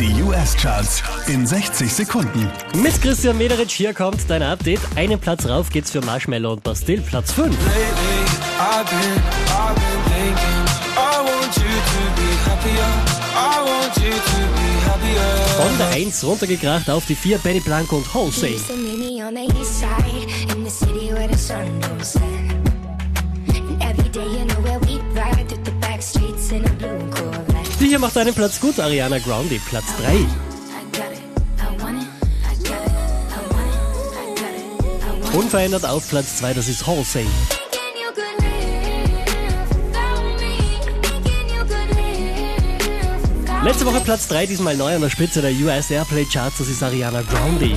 Die US-Charts in 60 Sekunden. Mit Christian Mederitsch hier kommt dein Update. Einen Platz rauf geht's für Marshmallow und Bastille, Platz 5. Lately, I've been, I've been thinking, I want you to be happier. I want you to be happier. Von der 1 runtergekracht auf die 4 Benny Blanco und Halsey. Hier macht einen Platz gut, Ariana Grande, Platz 3. I got it, I want it, I got it, I want it, I got it, I want it. Unverändert auf Platz 2, das ist Halsey. Letzte Woche Platz 3, diesmal neu an der Spitze der US Airplay Charts, das ist Ariana Grande.